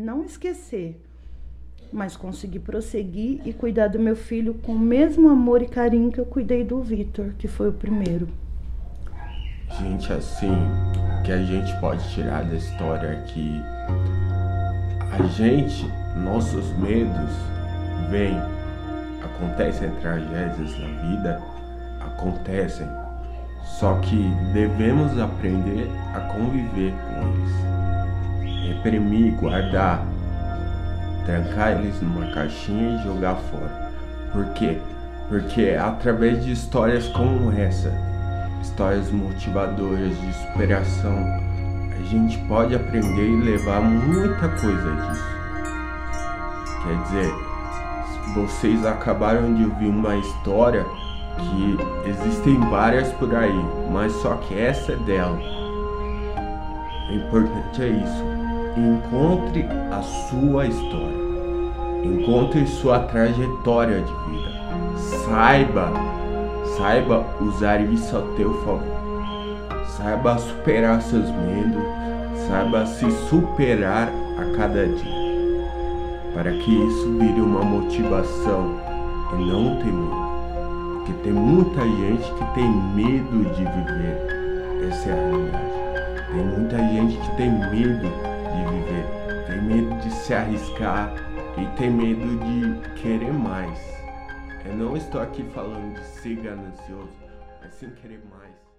não esquecer, mas conseguir prosseguir e cuidar do meu filho com o mesmo amor e carinho que eu cuidei do Vitor, que foi o primeiro. Gente, assim, que a gente pode tirar da história é que a gente, nossos medos vêm, acontecem tragédias na vida, acontecem, só que devemos aprender a conviver com eles, reprimir, guardar, trancar eles numa caixinha e jogar fora. Por quê? Porque é através de histórias como essa, histórias motivadoras de superação, a gente pode aprender e levar muita coisa disso. Quer dizer, vocês acabaram de ouvir uma história que existem várias por aí, mas só que essa é dela. O importante é isso. Encontre a sua história. Encontre sua trajetória de vida. Saiba, saiba usar isso a teu favor. Saiba superar seus medos, saiba se superar a cada dia. Para que isso vire uma motivação e não um temor. Porque tem muita gente que tem medo de viver. Essa é a realidade. Tem muita gente que tem medo de viver, tem medo de se arriscar e tem medo de querer mais. Eu não estou aqui falando de ser ganancioso, mas sim querer mais.